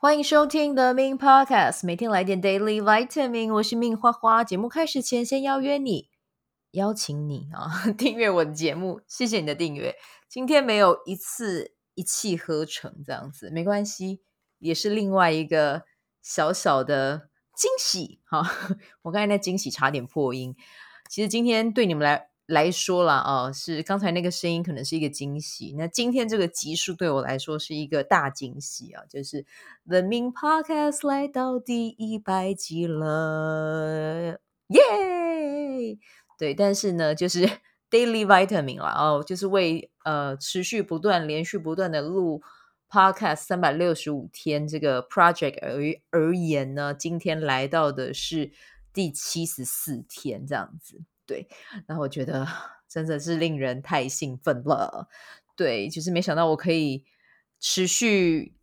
欢迎收听 The Min Podcast，每天来点 Daily Vitamin。我是命花花。节目开始前，先邀约你，邀请你啊，订阅我的节目。谢谢你的订阅。今天没有一次一气呵成这样子，没关系，也是另外一个小小的惊喜哈。我刚才那惊喜差点破音。其实今天对你们来来说啦，哦，是刚才那个声音可能是一个惊喜。那今天这个集数对我来说是一个大惊喜啊，就是 The Min Podcast 来到第一百集了，耶！对，但是呢，就是 Daily Vitamin 啦，哦，就是为呃持续不断、连续不断的录 Podcast 三百六十五天这个 project 而而言呢，今天来到的是第七十四天这样子。对，然后我觉得真的是令人太兴奋了。对，就是没想到我可以持续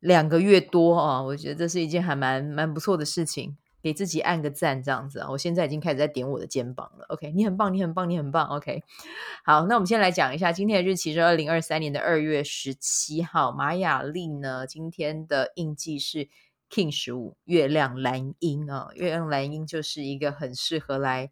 两个月多啊！我觉得这是一件还蛮蛮不错的事情，给自己按个赞这样子啊！我现在已经开始在点我的肩膀了。OK，你很棒，你很棒，你很棒。OK，好，那我们先来讲一下今天的日期是二零二三年的二月十七号，玛雅历呢，今天的印记是 King 十五，月亮蓝鹰啊，月亮蓝鹰就是一个很适合来。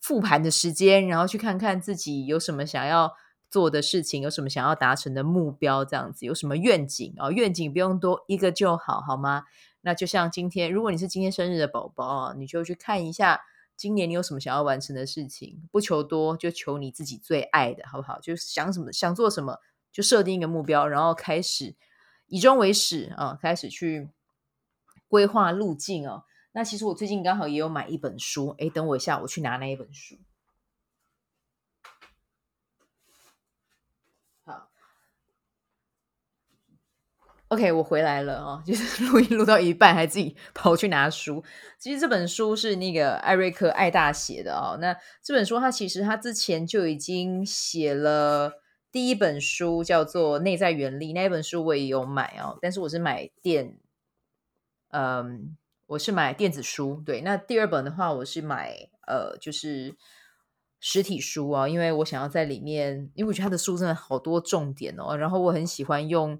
复盘的时间，然后去看看自己有什么想要做的事情，有什么想要达成的目标，这样子有什么愿景啊、愿景不用多，一个就好，好吗？那就像今天，如果你是今天生日的宝宝，你就去看一下今年你有什么想要完成的事情，不求多，就求你自己最爱的，好不好？就想什么想做什么，就设定一个目标，然后开始以终为始啊，开始去规划路径哦。那其实我最近刚好也有买一本书，诶，等我一下，我去拿那一本书。好，OK，我回来了哦，就是录音录到一半，还自己 跑去拿书。其实这本书是那个艾瑞克艾大写的哦。那这本书他其实他之前就已经写了第一本书，叫做《内在原理》，那一本书我也有买哦，但是我是买电，嗯。我是买电子书，对，那第二本的话，我是买呃，就是实体书啊，因为我想要在里面，因为我觉得它的书真的好多重点哦，然后我很喜欢用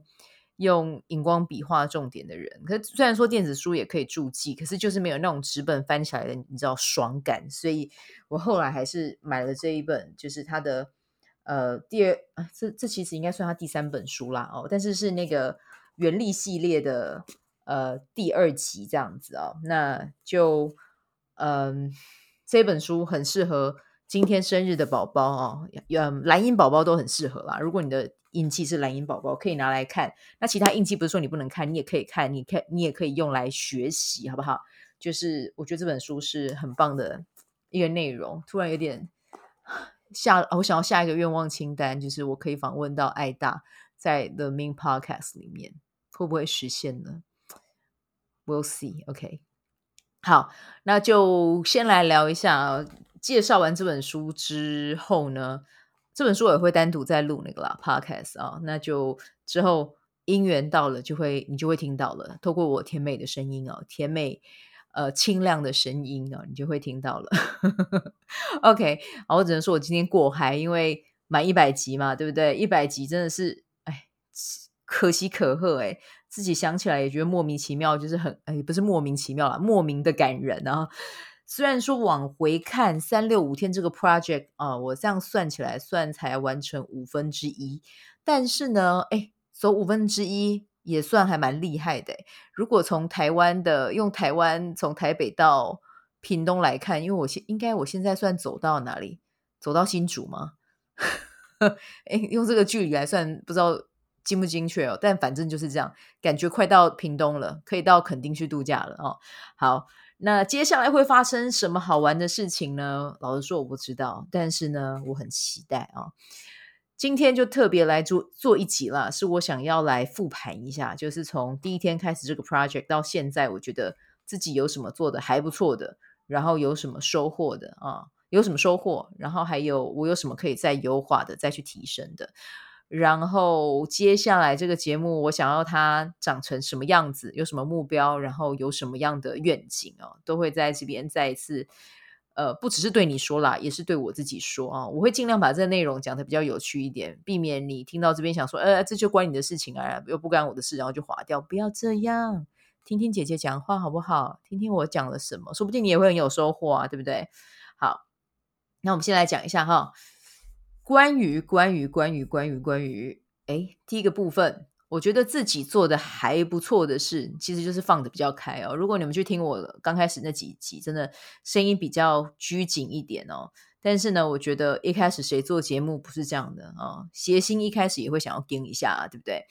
用荧光笔画重点的人。可是虽然说电子书也可以注记，可是就是没有那种纸本翻起来的，你知道爽感，所以我后来还是买了这一本，就是它的呃第二，这这其实应该算它第三本书啦哦，但是是那个原力系列的。呃，第二集这样子哦，那就嗯，这本书很适合今天生日的宝宝哦，嗯，蓝鹰宝宝都很适合啦。如果你的印记是蓝鹰宝宝，可以拿来看。那其他印记不是说你不能看，你也可以看，你看你也可以用来学习，好不好？就是我觉得这本书是很棒的一个内容。突然有点下，我想要下一个愿望清单，就是我可以访问到爱大在 The Min Podcast 里面，会不会实现呢？We'll see. OK，好，那就先来聊一下。介绍完这本书之后呢，这本书我也会单独再录那个啦，Podcast 啊。那就之后音源到了，就会你就会听到了。透过我甜美的声音哦，甜美呃清亮的声音哦，你就会听到了。OK，好，我只能说我今天过嗨，因为满一百集嘛，对不对？一百集真的是哎，可喜可贺哎。自己想起来也觉得莫名其妙，就是很哎，不是莫名其妙啦，莫名的感人啊。虽然说往回看三六五天这个 project 啊，我这样算起来算才完成五分之一，但是呢，哎，走五分之一也算还蛮厉害的。如果从台湾的用台湾从台北到屏东来看，因为我现应该我现在算走到哪里？走到新竹吗？哎，用这个距离来算，不知道。精不精确哦，但反正就是这样，感觉快到屏东了，可以到垦丁去度假了哦。好，那接下来会发生什么好玩的事情呢？老实说我不知道，但是呢，我很期待啊、今天就特别来做做一集了，是我想要来复盘一下，就是从第一天开始这个 project 到现在，我觉得自己有什么做的还不错的，然后有什么收获的啊？有什么收获？然后还有我有什么可以再优化的，再去提升的。然后接下来这个节目，我想要它长成什么样子，有什么目标，然后有什么样的愿景哦，都会在这边再一次呃，不只是对你说啦，也是对我自己说啊。我会尽量把这个内容讲得比较有趣一点，避免你听到这边想说，呃，这就关你的事情啊，又不关我的事，然后就划掉。不要这样，听听姐姐讲话好不好？听听我讲了什么，说不定你也会很有收获啊，对不对？好，那我们先来讲一下哈，关于关于关于关于关于，哎，第一个部分。我觉得自己做的还不错的事，其实就是放得比较开哦。如果你们去听我刚开始那几集，真的声音比较拘谨一点哦。但是呢，我觉得一开始谁做节目不是这样的啊？谐星一开始也会想要盯一下啊，对不对？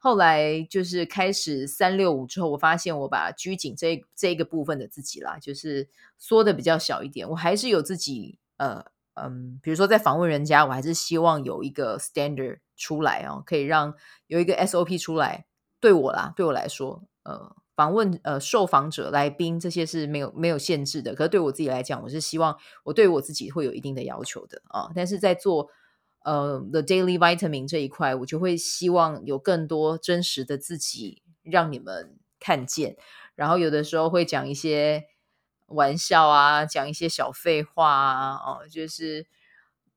后来就是开始三六五之后，我发现我把拘谨这这一个部分的自己啦，就是缩的比较小一点。我还是有自己呃。嗯，比如说在访问人家，我还是希望有一个 standard 出来哦，可以让有一个 SOP 出来。对我啦，对我来说，呃，访问呃受访者、来宾这些是没有没有限制的。可是对我自己来讲，我是希望我对我自己会有一定的要求的啊。但是在做呃 The Daily Vitamin 这一块，我就会希望有更多真实的自己让你们看见。然后有的时候会讲一些。玩笑啊，讲一些小废话啊，哦，就是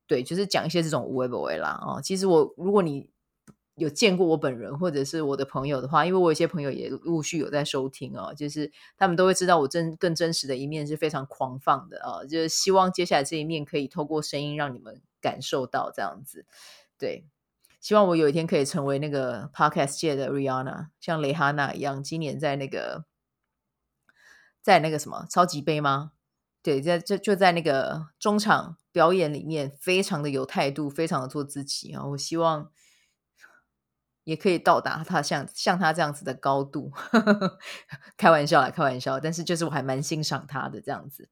对，就是讲一些这种无为不为啦，哦，其实我如果你有见过我本人或者是我的朋友的话，因为我有些朋友也陆续有在收听哦，就是他们都会知道我真更真实的一面是非常狂放的啊，哦，就是希望接下来这一面可以透过声音让你们感受到这样子，对，希望我有一天可以成为那个 Podcast 界的 Rihanna，像蕾哈娜一样，今年在那个。在那个什么超级杯吗？对，在就就在那个中场表演里面，非常的有态度，非常的做自己啊！我希望也可以到达他像像他这样子的高度，开玩笑啦，开玩笑。但是就是我还蛮欣赏他的这样子。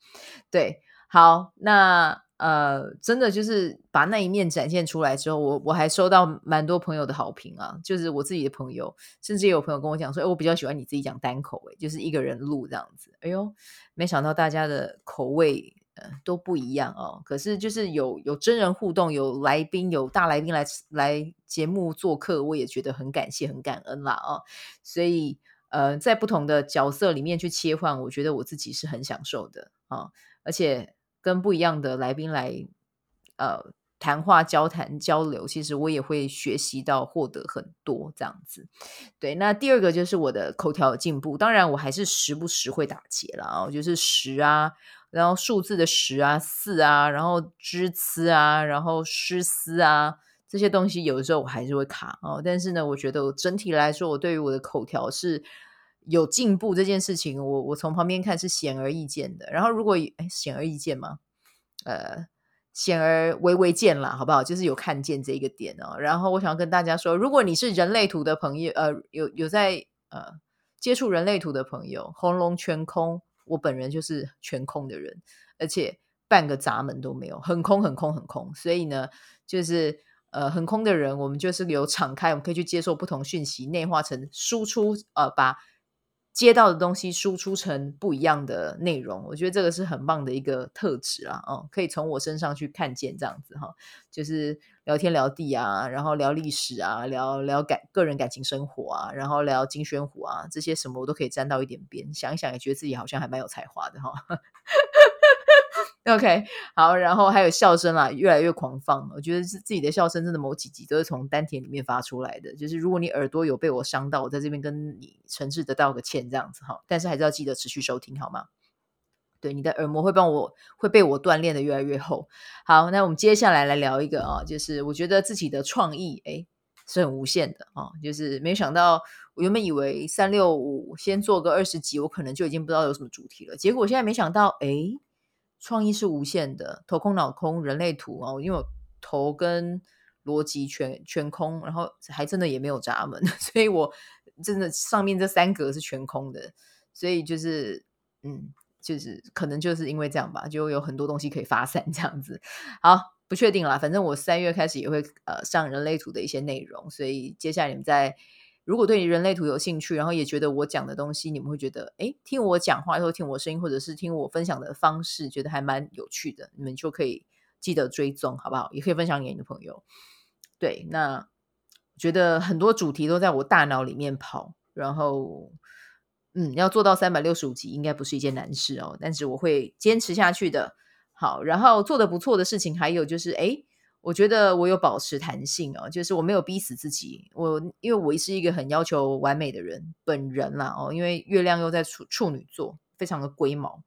对，好，那。呃，真的就是把那一面展现出来之后，我我还收到蛮多朋友的好评啊，就是我自己的朋友，甚至也有朋友跟我讲说，哎，我比较喜欢你自己讲单口，哎，就是一个人录这样子。哎呦，没想到大家的口味呃都不一样哦。可是就是有有真人互动，有来宾，有大来宾来来节目做客，我也觉得很感谢，很感恩啦哦。所以呃，在不同的角色里面去切换，我觉得我自己是很享受的啊，而且。跟不一样的来宾来，呃，谈话、交谈、交流，其实我也会学习到、获得很多这样子。对，那第二个就是我的口条有进步，当然我还是时不时会打结了啊，就是十啊，然后数字的十啊、四啊，然后支词啊，然后诗词啊，这些东西有的时候我还是会卡哦。但是呢，我觉得整体来说，我对于我的口条是。有进步这件事情，我我从旁边看是显而易见的。然后如果哎显而易见吗？呃，显而微微见啦，好不好？就是有看见这一个点哦。然后我想要跟大家说，如果你是人类图的朋友，呃，有有在呃接触人类图的朋友，喉咙全空，我本人就是全空的人，而且半个闸门都没有，很空很空很空。所以呢，就是呃很空的人，我们就是有敞开，我们可以去接受不同讯息，内化成输出，呃，把。接到的东西输出成不一样的内容，我觉得这个是很棒的一个特质啊，哦，可以从我身上去看见这样子哈，就是聊天聊地啊，然后聊历史啊，聊聊感个人感情生活啊，然后聊金宣虎啊，这些什么我都可以沾到一点边，想一想也觉得自己好像还蛮有才华的哈。OK，好，然后还有笑声啊，越来越狂放。我觉得是自己的笑声，真的某几集都是从丹田里面发出来的。就是如果你耳朵有被我伤到，我在这边跟你诚挚的道个歉，这样子哈。但是还是要记得持续收听，好吗？对，你的耳膜会帮我会被我锻炼的越来越厚。好，那我们接下来来聊一个啊，就是我觉得自己的创意诶是很无限的啊。就是没想到，我原本以为三六五先做个二十集，我可能就已经不知道有什么主题了。结果现在没想到，诶创意是无限的，头空脑空人类图哦，因为我头跟逻辑全全空，然后还真的也没有闸门，所以我真的上面这三格是全空的，所以就是嗯，就是可能就是因为这样吧，就有很多东西可以发散这样子。好，不确定啦，反正我三月开始也会呃上人类图的一些内容，所以接下来你们在。如果对你人类图有兴趣，然后也觉得我讲的东西你们会觉得，诶，听我讲话，或听我声音，或者是听我分享的方式，觉得还蛮有趣的，你们就可以记得追踪，好不好？也可以分享给你的朋友。对，那觉得很多主题都在我大脑里面跑，然后，嗯，要做到三百六十五集应该不是一件难事哦，但是我会坚持下去的。好，然后做得不错的事情还有就是，诶，我觉得我有保持弹性哦，就是我没有逼死自己。我因为我是一个很要求完美的人，本人啦哦，因为月亮又在处处女座，非常的龟毛。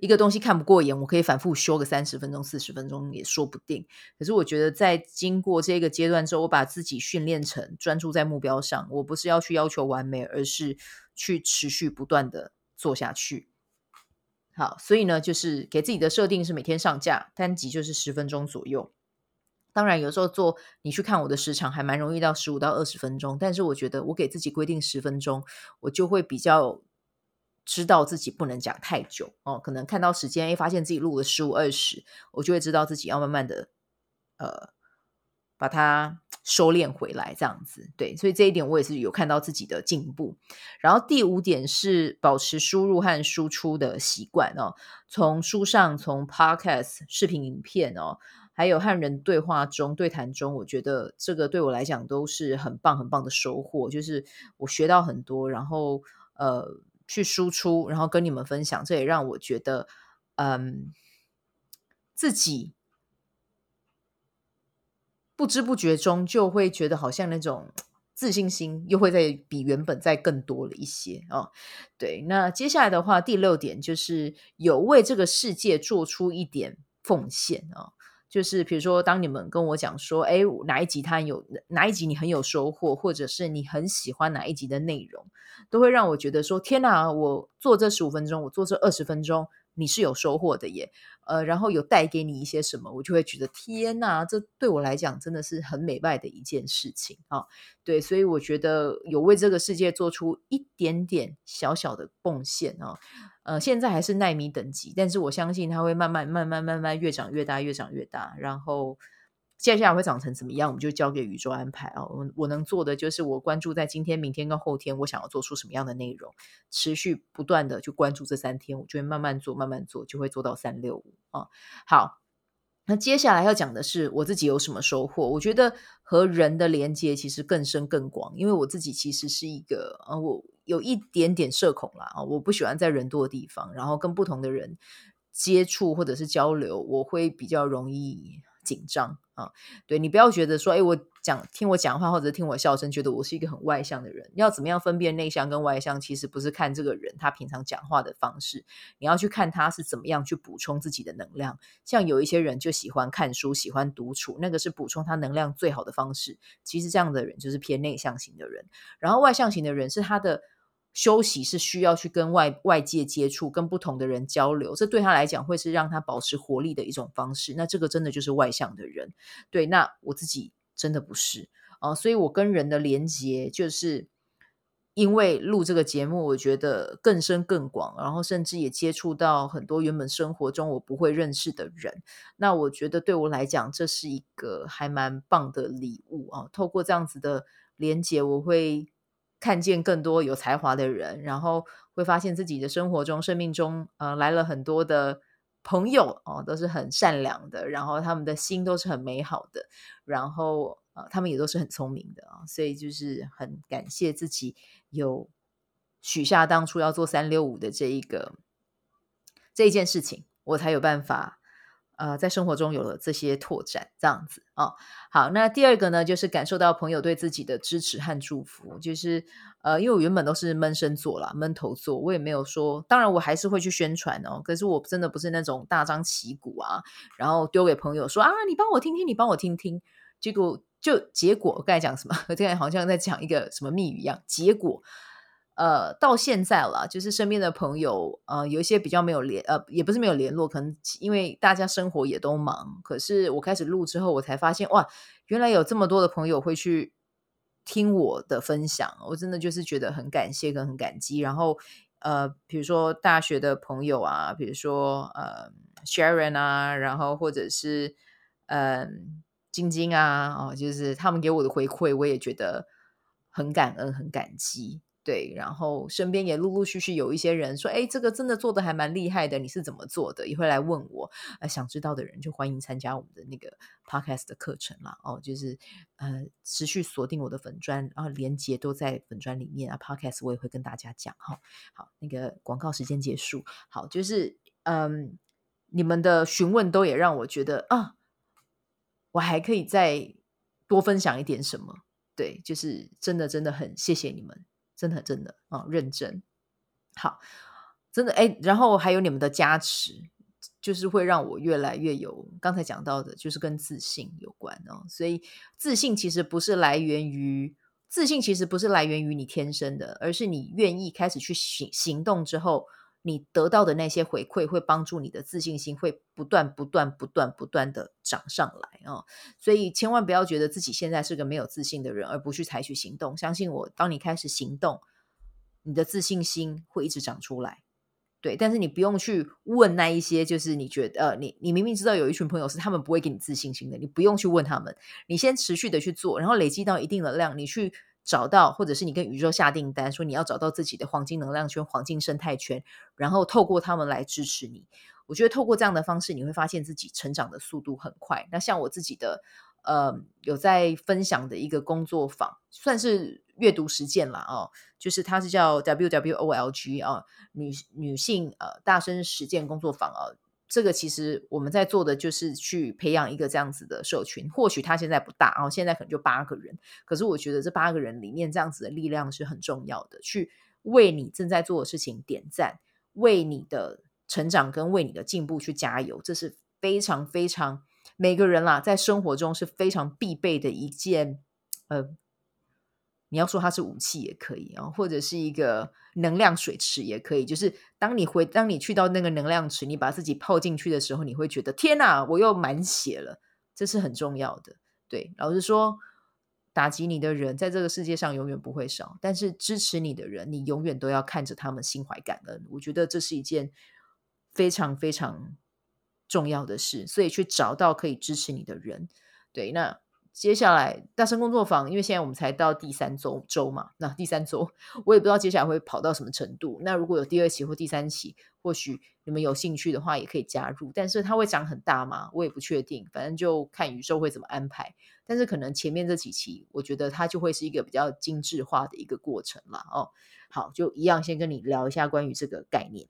一个东西看不过眼，我可以反复修个三十分钟、四十分钟也说不定。可是我觉得，在经过这个阶段之后，我把自己训练成专注在目标上。我不是要去要求完美，而是去持续不断的做下去。好，所以呢，就是给自己的设定是每天上架单集就是十分钟左右。当然，有时候做你去看我的时长还蛮容易到十五到二十分钟，但是我觉得我给自己规定十分钟，我就会比较。知道自己不能讲太久哦，可能看到时间，诶，发现自己录了十五二十，我就会知道自己要慢慢的，呃，把它收敛回来，这样子。对，所以这一点我也是有看到自己的进步。然后第五点是保持输入和输出的习惯哦，从书上，从 Podcast 视频影片哦，还有和人对话中对谈中，我觉得这个对我来讲都是很棒很棒的收获，就是我学到很多，然后呃。去输出，然后跟你们分享，这也让我觉得，嗯，自己不知不觉中就会觉得好像那种自信心又会在比原本再更多了一些哦。对，那接下来的话，第六点就是有为这个世界做出一点奉献哦。就是比如说，当你们跟我讲说，哎，哪一集他有哪一集你很有收获，或者是你很喜欢哪一集的内容，都会让我觉得说，天哪，我做这十五分钟，我做这二十分钟。你是有收获的耶，呃，然后有带给你一些什么，我就会觉得天哪，这对我来讲真的是很美外的一件事情啊。对，所以我觉得有为这个世界做出一点点小小的贡献啊，呃，现在还是奈米等级，但是我相信它会慢慢、慢慢、慢慢越长越大，越长越大，然后。接下来会长成怎么样，我们就交给宇宙安排啊！我我能做的就是我关注在今天、明天跟后天，我想要做出什么样的内容，持续不断的去关注这三天，我就会慢慢做、慢慢做，就会做到三六五啊！好，那接下来要讲的是我自己有什么收获？我觉得和人的连接其实更深更广，因为我自己其实是一个呃，我有一点点社恐啦啊，我不喜欢在人多的地方，然后跟不同的人接触或者是交流，我会比较容易。紧张啊，对，你不要觉得说，哎，我讲听我讲话或者听我笑声，觉得我是一个很外向的人。要怎么样分辨内向跟外向？其实不是看这个人他平常讲话的方式，你要去看他是怎么样去补充自己的能量。像有一些人就喜欢看书，喜欢独处，那个是补充他能量最好的方式。其实这样的人就是偏内向型的人，然后外向型的人是他的。休息是需要去跟外外界接触，跟不同的人交流，这对他来讲会是让他保持活力的一种方式。那这个真的就是外向的人，对。那我自己真的不是啊，所以我跟人的连接，就是因为录这个节目，我觉得更深更广，然后甚至也接触到很多原本生活中我不会认识的人。那我觉得对我来讲，这是一个还蛮棒的礼物啊。透过这样子的连接，我会。看见更多有才华的人，然后会发现自己的生活中、生命中，呃，来了很多的朋友哦，都是很善良的，然后他们的心都是很美好的，然后呃，他们也都是很聪明的啊，所以就是很感谢自己有许下当初要做三六五的这一个这一件事情，我才有办法。呃，在生活中有了这些拓展，这样子哦。好，那第二个呢，就是感受到朋友对自己的支持和祝福。就是呃，因为我原本都是闷声做啦，闷头做，我也没有说，当然我还是会去宣传哦。可是我真的不是那种大张旗鼓啊，然后丢给朋友说啊，你帮我听听，你帮我听听。结果就结果，我刚才讲什么？我现在好像在讲一个什么秘语一样。结果。呃，到现在了，就是身边的朋友，呃，有一些比较没有联，呃，也不是没有联络，可能因为大家生活也都忙。可是我开始录之后，我才发现，哇，原来有这么多的朋友会去听我的分享，我真的就是觉得很感谢跟很感激。然后，呃，比如说大学的朋友啊，比如说呃，Sharon 啊，然后或者是嗯、晶晶啊，哦，就是他们给我的回馈，我也觉得很感恩，很感激。对，然后身边也陆陆续续有一些人说：“哎，这个真的做得还蛮厉害的，你是怎么做的？”也会来问我。呃，想知道的人就欢迎参加我们的那个 podcast 的课程啦。哦，就是呃，持续锁定我的粉专，然后连接都在粉专里面啊。podcast 我也会跟大家讲哈。好，那个广告时间结束。好，就是嗯，你们的询问都也让我觉得啊，我还可以再多分享一点什么。对，就是真的真的很谢谢你们，真的真的啊，认真好，真的哎，然后还有你们的加持，就是会让我越来越有刚才讲到的，就是跟自信有关哦。所以自信其实不是来源于。自信其实不是来源于你天生的，而是你愿意开始去行行动之后，你得到的那些回馈会帮助你的自信心会不断、不断、不断、不断的涨上来哦。所以千万不要觉得自己现在是个没有自信的人，而不去采取行动。相信我，当你开始行动，你的自信心会一直长出来。对，但是你不用去问那一些，就是你觉得，呃，你你明明知道有一群朋友是他们不会给你自信心的，你不用去问他们，你先持续的去做，然后累积到一定的量，你去找到，或者是你跟宇宙下订单，说你要找到自己的黄金能量圈、黄金生态圈，然后透过他们来支持你。我觉得透过这样的方式，你会发现自己成长的速度很快。那像我自己的，呃，有在分享的一个工作坊，算是。阅读实践啦，哦，就是它是叫 WWOLG 啊，女女性呃大声实践工作坊啊，这个其实我们在做的就是去培养一个这样子的社群，或许他现在不大，然后现在可能就八个人，可是我觉得这八个人里面这样子的力量是很重要的，去为你正在做的事情点赞，为你的成长跟为你的进步去加油，这是非常非常每个人啦，在生活中是非常必备的一件呃。你要说它是武器也可以啊，或者是一个能量水池也可以。就是当你回，当你去到那个能量池，你把自己泡进去的时候，你会觉得天哪，我又满血了。这是很重要的。对，老实说，打击你的人在这个世界上永远不会少，但是支持你的人，你永远都要看着他们心怀感恩。我觉得这是一件非常非常重要的事，所以去找到可以支持你的人。对，那。接下来大声工作坊，因为现在我们才到第三周周嘛，那第三周我也不知道接下来会跑到什么程度。那如果有第二期或第三期，或许你们有兴趣的话，也可以加入。但是它会长很大吗？我也不确定，反正就看宇宙会怎么安排。但是可能前面这几期，我觉得它就会是一个比较精致化的一个过程了哦。好，就一样先跟你聊一下关于这个概念。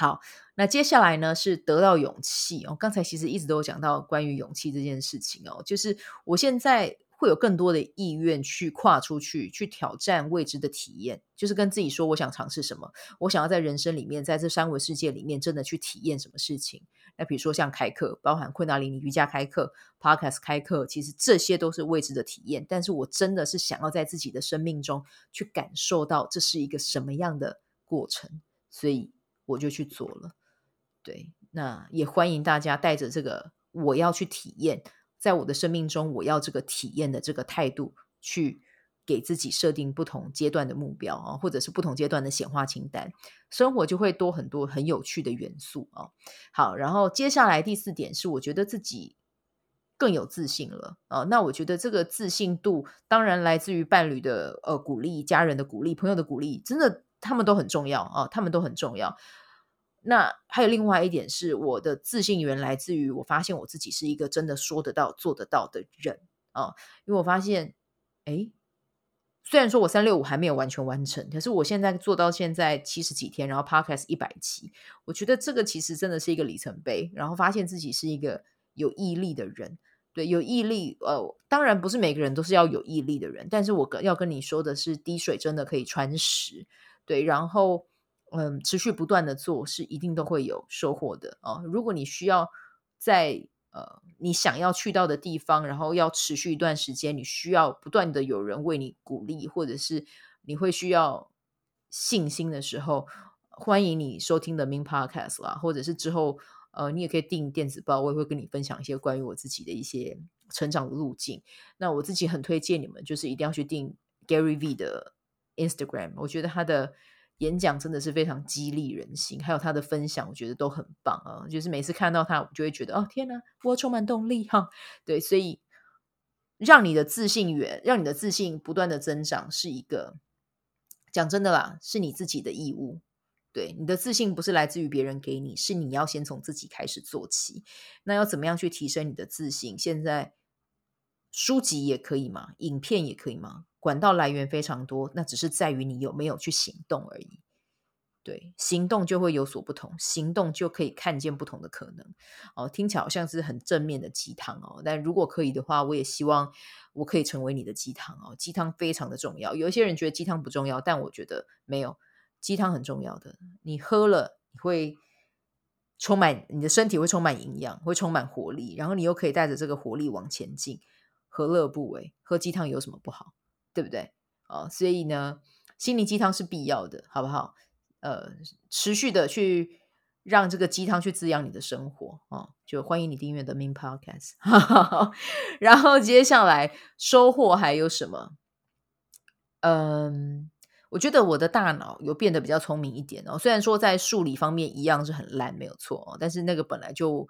好，那接下来呢是得到勇气哦。刚才其实一直都有讲到关于勇气这件事情哦，就是我现在会有更多的意愿去跨出去，去挑战未知的体验，就是跟自己说我想尝试什么，我想要在人生里面，在这三维世界里面真的去体验什么事情。那比如说像开课，包含昆达里尼瑜伽开课、Podcast 开课，其实这些都是未知的体验。但是我真的是想要在自己的生命中去感受到这是一个什么样的过程，所以。我就去做了，对，那也欢迎大家带着这个我要去体验，在我的生命中我要这个体验的这个态度，去给自己设定不同阶段的目标啊，或者是不同阶段的显化清单，生活就会多很多很有趣的元素啊。好，然后接下来第四点是，我觉得自己更有自信了啊。那我觉得这个自信度当然来自于伴侣的呃鼓励、家人的鼓励、朋友的鼓励，真的他们都很重要啊，他们都很重要。那还有另外一点是，我的自信源来自于我发现我自己是一个真的说得到、做得到的人啊。因为我发现，哎，虽然说我三六五还没有完全完成，可是我现在做到现在七十几天，然后 Podcast 一百期，我觉得这个其实真的是一个里程碑。然后发现自己是一个有毅力的人，对，有毅力。呃，当然不是每个人都是要有毅力的人，但是我要跟你说的是，滴水真的可以穿石，对，然后。嗯，持续不断的做是一定都会有收获的哦。如果你需要在呃你想要去到的地方，然后要持续一段时间，你需要不断的有人为你鼓励，或者是你会需要信心的时候，欢迎你收听的 Min Podcast 啦，或者是之后呃你也可以订电子报，我也会跟你分享一些关于我自己的一些成长的路径。那我自己很推荐你们，就是一定要去订 Gary V 的 Instagram，我觉得他的。演讲真的是非常激励人心，还有他的分享，我觉得都很棒啊！就是每次看到他，我就会觉得哦，天哪，我充满动力哈！对，所以让你的自信源，让你的自信不断的增长，是一个讲真的啦，是你自己的义务。对，你的自信不是来自于别人给你，是你要先从自己开始做起。那要怎么样去提升你的自信？现在书籍也可以吗？影片也可以吗？管道来源非常多，那只是在于你有没有去行动而已。对，行动就会有所不同，行动就可以看见不同的可能。哦，听起来好像是很正面的鸡汤哦，但如果可以的话，我也希望我可以成为你的鸡汤哦。鸡汤非常的重要，有一些人觉得鸡汤不重要，但我觉得没有，鸡汤很重要的。你喝了，你会充满你的身体会充满营养，会充满活力，然后你又可以带着这个活力往前进，何乐不为？喝鸡汤有什么不好？对不对？哦，所以呢，心灵鸡汤是必要的，好不好？呃，持续的去让这个鸡汤去滋养你的生活哦，就欢迎你订阅 The Min Podcast。然后接下来收获还有什么？嗯，我觉得我的大脑有变得比较聪明一点哦。虽然说在数理方面一样是很烂，没有错哦，但是那个本来就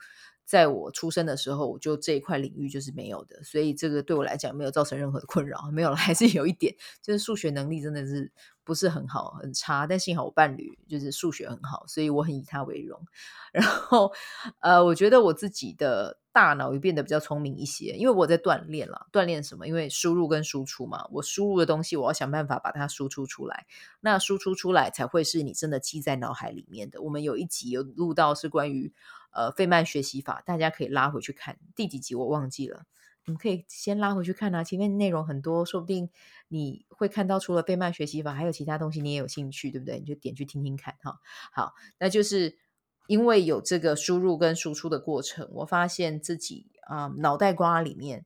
在我出生的时候，我就这一块领域就是没有的，所以这个对我来讲没有造成任何的困扰，没有了，还是有一点，就是数学能力真的是。不是很好，很差，但幸好我伴侣就是数学很好，所以我很以他为荣。然后，呃，我觉得我自己的大脑也变得比较聪明一些，因为我在锻炼了。锻炼什么？因为输入跟输出嘛，我输入的东西，我要想办法把它输出出来。那输出出来才会是你真的记在脑海里面的。我们有一集有录到是关于呃费曼学习法，大家可以拉回去看第几集，我忘记了。你可以先拉回去看啊，前面内容很多，说不定你会看到除了费曼学习法，还有其他东西你也有兴趣，对不对？你就点去听听看哈。好，那就是因为有这个输入跟输出的过程，我发现自己啊、脑袋瓜里面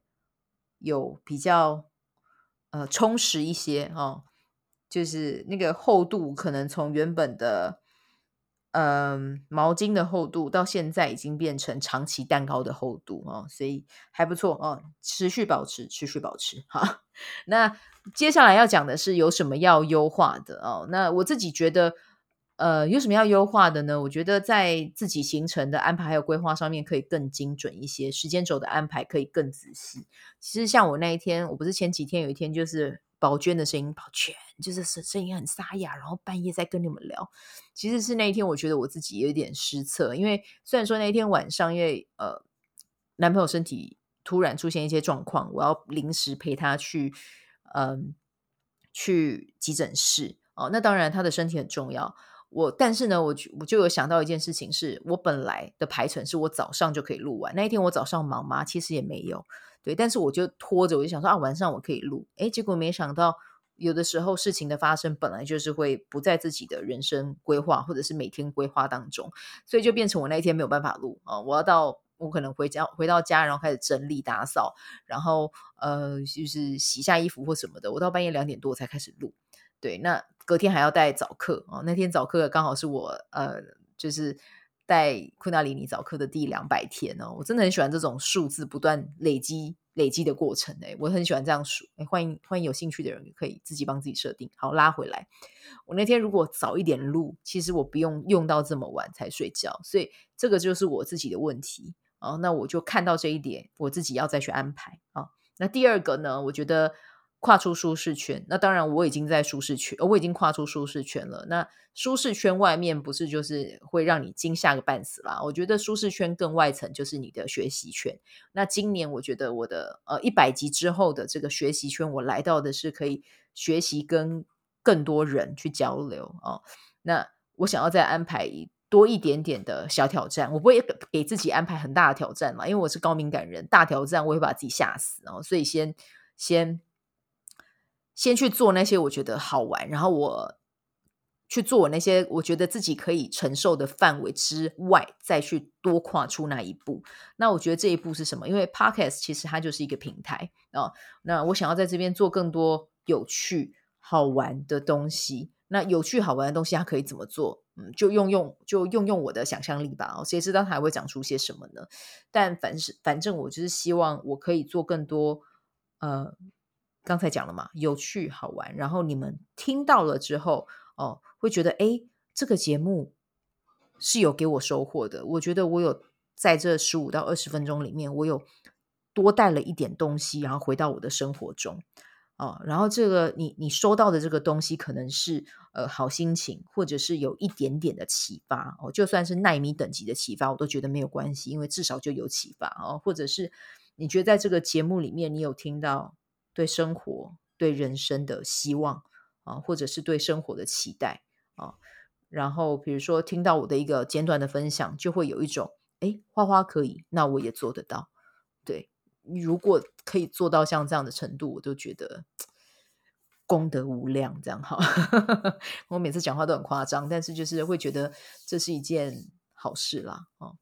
有比较呃充实一些哦，就是那个厚度可能从原本的。嗯，毛巾的厚度到现在已经变成长期蛋糕的厚度哦，所以还不错哦，持续保持，持续保持哈。那接下来要讲的是有什么要优化的哦？那我自己觉得，呃，有什么要优化的呢？我觉得在自己行程的安排还有规划上面可以更精准一些，时间轴的安排可以更仔细。其实像我那一天，我不是前几天有一天就是。宝娟的声音，宝娟就是声声音很沙哑，然后半夜在跟你们聊。其实是那一天，我觉得我自己有点失策，因为虽然说那一天晚上，因为呃男朋友身体突然出现一些状况，我要临时陪他去嗯、去急诊室哦。那当然他的身体很重要，我但是呢，我就我就有想到一件事情是，是我本来的排程是我早上就可以录完。那一天我早上忙吗？其实也没有。对，但是我就拖着，我就想说啊，晚上我可以录，诶，结果没想到，有的时候事情的发生本来就是会不在自己的人生规划或者是每天规划当中，所以就变成我那一天没有办法录啊，我要到我可能回家回到家，然后开始整理打扫，然后呃，就是洗下衣服或什么的，我到半夜两点多才开始录。对，那隔天还要带早课啊，那天早课刚好是我呃，就是。在库纳里尼早课的第两百天哦，我真的很喜欢这种数字不断累积累积的过程诶，我很喜欢这样数诶，欢迎欢迎有兴趣的人可以自己帮自己设定。好，拉回来，我那天如果早一点录，其实我不用用到这么晚才睡觉，所以这个就是我自己的问题啊。那我就看到这一点，我自己要再去安排啊。那第二个呢，我觉得。跨出舒适圈，那当然我已经在舒适圈，我已经跨出舒适圈了。那舒适圈外面不是就是会让你惊吓个半死啦？我觉得舒适圈更外层就是你的学习圈。那今年我觉得我的呃一百集之后的这个学习圈，我来到的是可以学习跟更多人去交流哦。那我想要再安排多一点点的小挑战，我不会给自己安排很大的挑战嘛，因为我是高敏感人，大挑战我会把自己吓死哦。所以先先。先去做那些我觉得好玩，然后我去做我那些我觉得自己可以承受的范围之外，再去多跨出那一步。那我觉得这一步是什么？因为 Podcast 其实它就是一个平台啊。那我想要在这边做更多有趣好玩的东西。那有趣好玩的东西它可以怎么做？嗯，就用用就用用我的想象力吧。哦，谁知道它还会长出些什么呢？但凡是反正我就是希望我可以做更多呃。刚才讲了嘛，有趣好玩，然后你们听到了之后，哦，会觉得哎，这个节目是有给我收获的。我觉得我有在这十五到二十分钟里面，我有多带了一点东西，然后回到我的生活中，哦，然后这个你你收到的这个东西，可能是呃好心情，或者是有一点点的启发哦，就算是奈米等级的启发，我都觉得没有关系，因为至少就有启发哦，或者是你觉得在这个节目里面，你有听到。对生活、对人生的希望啊，或者是对生活的期待啊，然后比如说听到我的一个简短的分享，就会有一种，哎，花花可以，那我也做得到。对，如果可以做到像这样的程度，我都觉得功德无量。这样哈，我每次讲话都很夸张，但是就是会觉得这是一件好事啦。哦，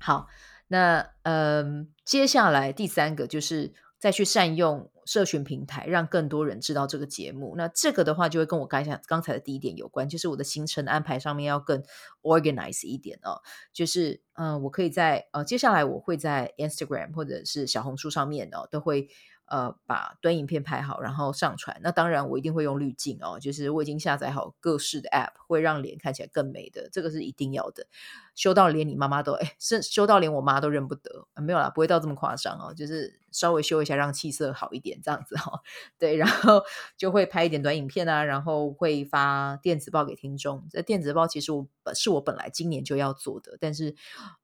好，那嗯，接下来第三个就是。再去善用社群平台，让更多人知道这个节目。那这个的话，就会跟我刚才刚才的第一点有关，就是我的行程安排上面要更 organize 一点哦。就是嗯、我可以在呃，接下来我会在 Instagram 或者是小红书上面哦，都会。呃，把短影片拍好，然后上传。那当然，我一定会用滤镜哦，就是我已经下载好各式的 App，会让脸看起来更美的，这个是一定要的。修到连你妈妈都哎，是修到连我妈都认不得，没有啦，不会到这么夸张哦，就是稍微修一下，让气色好一点这样子哦。对，然后就会拍一点短影片啊，然后会发电子报给听众。这电子报其实我是我本来今年就要做的，但是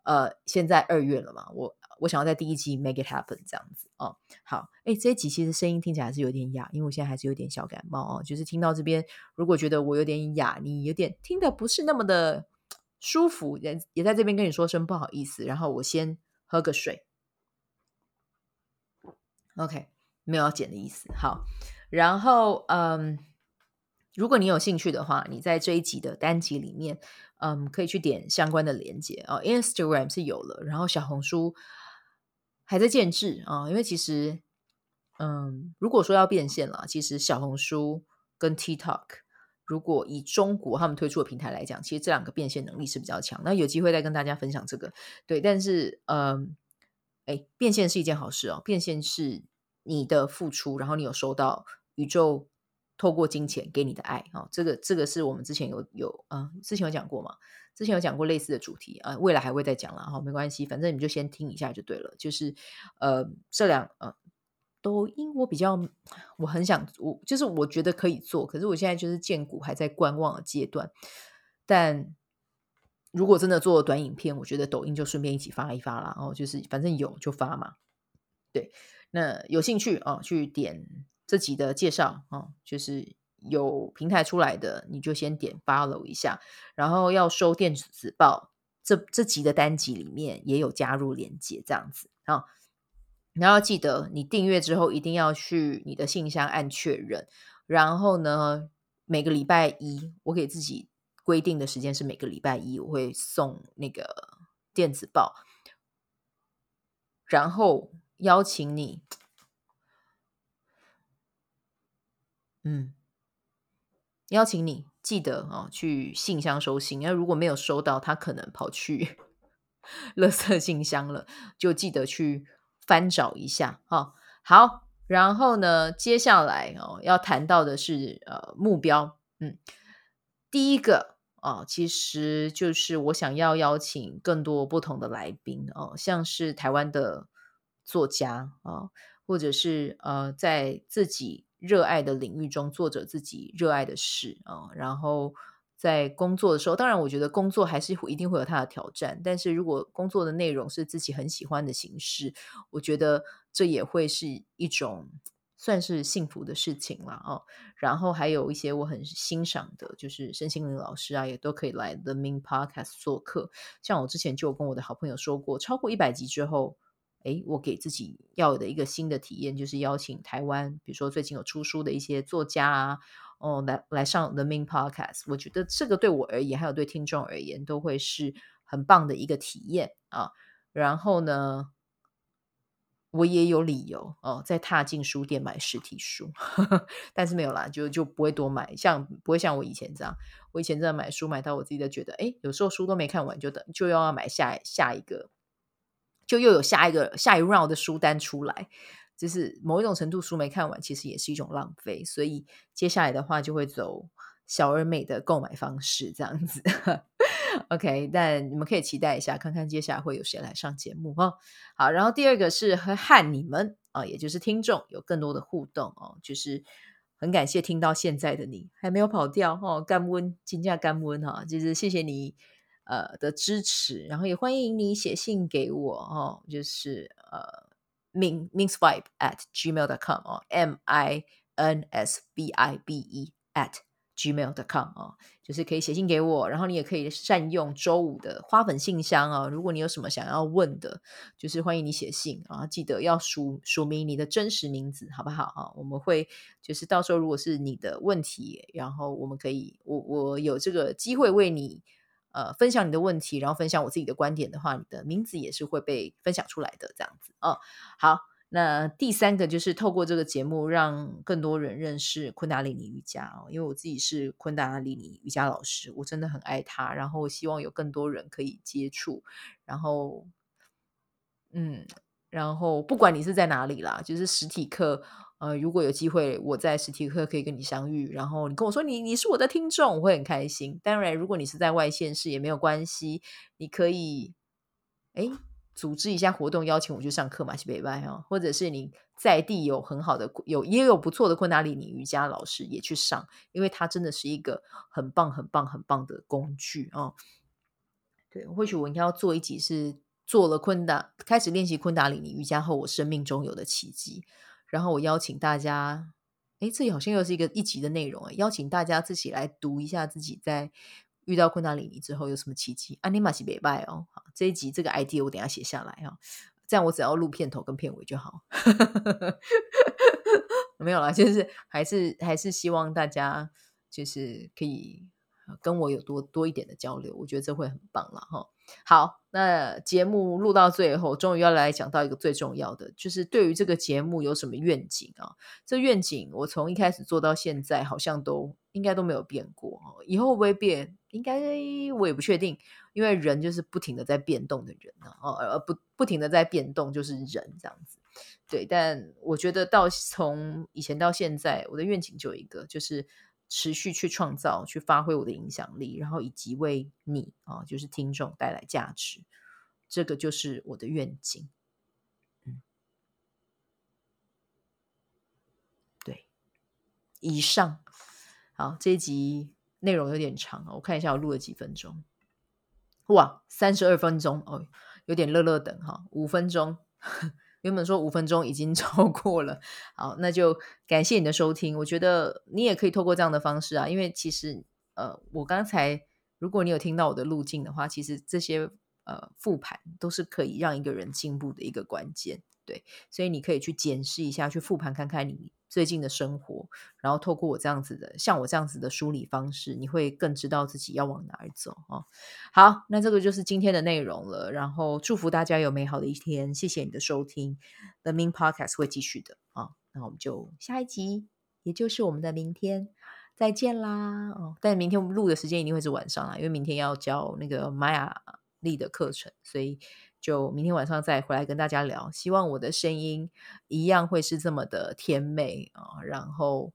呃，现在二月了嘛，我。我想要在第一集 make it happen 这样子哦，好，哎，这一集其实声音听起来还是有点哑，因为我现在还是有点小感冒哦。就是听到这边，如果觉得我有点哑，你有点听得不是那么的舒服，也也在这边跟你说声不好意思。然后我先喝个水，OK，没有要剪的意思。好，然后嗯，如果你有兴趣的话，你在这一集的单集里面，嗯，可以去点相关的连接哦。Instagram 是有了，然后小红书。还在建制啊，因为其实，嗯，如果说要变现了，其实小红书跟 TikTok，如果以中国他们推出的平台来讲，其实这两个变现能力是比较强。那有机会再跟大家分享这个，对。但是，嗯，哎，变现是一件好事哦，变现是你的付出，然后你有收到宇宙透过金钱给你的爱啊，这个这个是我们之前有有啊，之前有讲过嘛。之前有讲过类似的主题啊，未来还会再讲了哈，没关系，反正你就先听一下就对了。就是呃，这两呃，抖音我比较我很想我就是我觉得可以做，可是我现在就是荐股还在观望的阶段。但如果真的做短影片，我觉得抖音就顺便一起发一发啦。哦，就是反正有就发嘛。对，那有兴趣啊，去点这集的介绍啊，就是。有平台出来的，你就先点 follow 一下，然后要收电子报，这这集的单集里面也有加入连接，这样子啊。然后记得你订阅之后，一定要去你的信箱按确认。然后呢，每个礼拜一，我给自己规定的时间是每个礼拜一，我会送那个电子报，然后邀请你，嗯。邀请你记得哦，去信箱收信。因为如果没有收到，他可能跑去 垃圾信箱了，就记得去翻找一下哈、哦。好，然后呢，接下来哦要谈到的是呃目标，嗯，第一个哦，其实就是我想要邀请更多不同的来宾哦，像是台湾的作家啊、哦，或者是呃在自己。热爱的领域中做着自己热爱的事啊，然后在工作的时候，当然我觉得工作还是一定会有它的挑战，但是如果工作的内容是自己很喜欢的形式，我觉得这也会是一种算是幸福的事情了哦。然后还有一些我很欣赏的，就是身心灵老师啊，也都可以来 The Min Podcast 做客。像我之前就跟我的好朋友说过，超过一百集之后。诶，我给自己要有的一个新的体验，就是邀请台湾，比如说最近有出书的一些作家啊，哦，来来上 The Main Podcast。我觉得这个对我而言，还有对听众而言，都会是很棒的一个体验啊。然后呢，我也有理由哦，再踏进书店买实体书，呵呵，但是没有啦，就就不会多买，像不会像我以前这样，我以前真的买书买到我自己都觉得，诶，有时候书都没看完，就等就要买下下一个。就又有下一个下一 round 的书单出来，就是某一种程度书没看完，其实也是一种浪费。所以接下来的话就会走小而美的购买方式，这样子。OK，但你们可以期待一下，看看接下来会有谁来上节目哦。好，然后第二个是和和你们啊，也就是听众有更多的互动哦，就是很感谢听到现在的你还没有跑掉哦，甘温金价甘温哈，就是谢谢你。呃的支持，然后也欢迎你写信给我哦，就是呃，min minsvibe at gmail dot com 哦，m i n s v i b e at gmail dot com 啊，就是可以写信给我，然后你也可以善用周五的花粉信箱啊。如果你有什么想要问的，就是欢迎你写信啊，记得要署署名你的真实名字，好不好啊？我们会就是到时候如果是你的问题，然后我们可以我我有这个机会为你呃分享你的问题，然后分享我自己的观点的话，你的名字也是会被分享出来的，这样子啊。好。那第三个就是透过这个节目，让更多人认识昆达里尼瑜伽哦。因为我自己是昆达里尼瑜伽老师，我真的很爱他，然后希望有更多人可以接触。然后，嗯，然后不管你是在哪里啦，就是实体课，呃，如果有机会我在实体课可以跟你相遇，然后你跟我说你你是我的听众，我会很开心。当然，如果你是在外县市也没有关系，你可以，哎。组织一下活动，邀请我去上课嘛，西北外哈，或者是你在地有很好的有也有不错的昆达里尼瑜伽老师也去上，因为它真的是一个很棒很棒很棒的工具啊。对，或许我应该要做一集是做了昆达开始练习昆达里尼瑜伽后，我生命中有的奇迹。然后我邀请大家，诶，这里好像又是一个一集的内容，邀请大家自己来读一下自己在。遇到困难里尼之后有什么奇迹？阿尼玛西北拜哦，好，这一集这个 idea 我等下写下来哈，这样我只要录片头跟片尾就好。没有啦，就是还是还是希望大家就是可以跟我有多多一点的交流，我觉得这会很棒了哈。好，那节目录到最后，终于要来讲到一个最重要的，就是对于这个节目有什么愿景啊？这愿景我从一开始做到现在，好像都应该都没有变过，以后会不会变？应该我也不确定，因为人就是不停的在变动的人啊，哦，而不不停的在变动就是人这样子。对，但我觉得到从以前到现在，我的愿景就一个，就是。持续去创造，去发挥我的影响力，然后以及为你啊，就是听众带来价值，这个就是我的愿景。嗯，对，以上。好，这一集内容有点长，我看一下我录了几分钟。哇，三十二分钟哦，有点乐乐等哈，五分钟。原本说五分钟已经 超过了，好，那就感谢你的收听。我觉得你也可以透过这样的方式啊，因为其实呃，我刚才如果你有听到我的路径的话，其实这些呃复盘都是可以让一个人进步的一个关键。对，所以你可以去检视一下，去复盘看看你最近的生活，然后透过我这样子的，像我这样子的梳理方式，你会更知道自己要往哪儿走哦。好，那这个就是今天的内容了。然后祝福大家有美好的一天，谢谢你的收听。The Main Podcast 会继续的啊、那我们就下一集，也就是我们的明天再见啦。哦，但明天我们录的时间一定会是晚上啦，因为明天要教那个玛雅历的课程，所以。就明天晚上再回来跟大家聊，希望我的声音一样会是这么的甜美啊，然后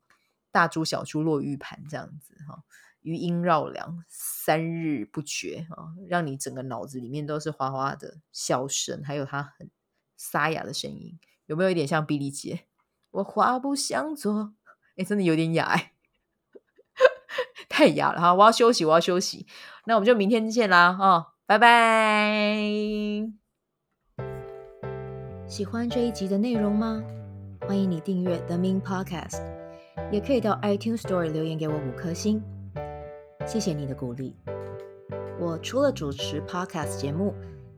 大珠小珠落玉盘这样子哈，余音绕梁三日不绝啊，让你整个脑子里面都是哗哗的笑声，还有他很沙哑的声音，有没有一点像比利姐？我话不想做，哎，真的有点哑哎，太哑了哈，我要休息，我要休息，那我们就明天见啦啊，拜拜。喜欢这一集的内容吗？欢迎你订阅 The Min Podcast，也可以到 iTunes Store 留言给我五颗星，谢谢你的鼓励。我除了主持 Podcast 节目，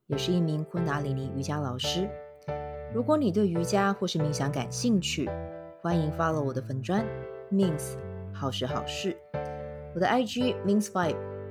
也是一名昆达里尼瑜伽老师。如果你对瑜伽或是冥想感兴趣，欢迎 follow 我的粉专 Mins 好时好事，我的 IG Mins Vibe，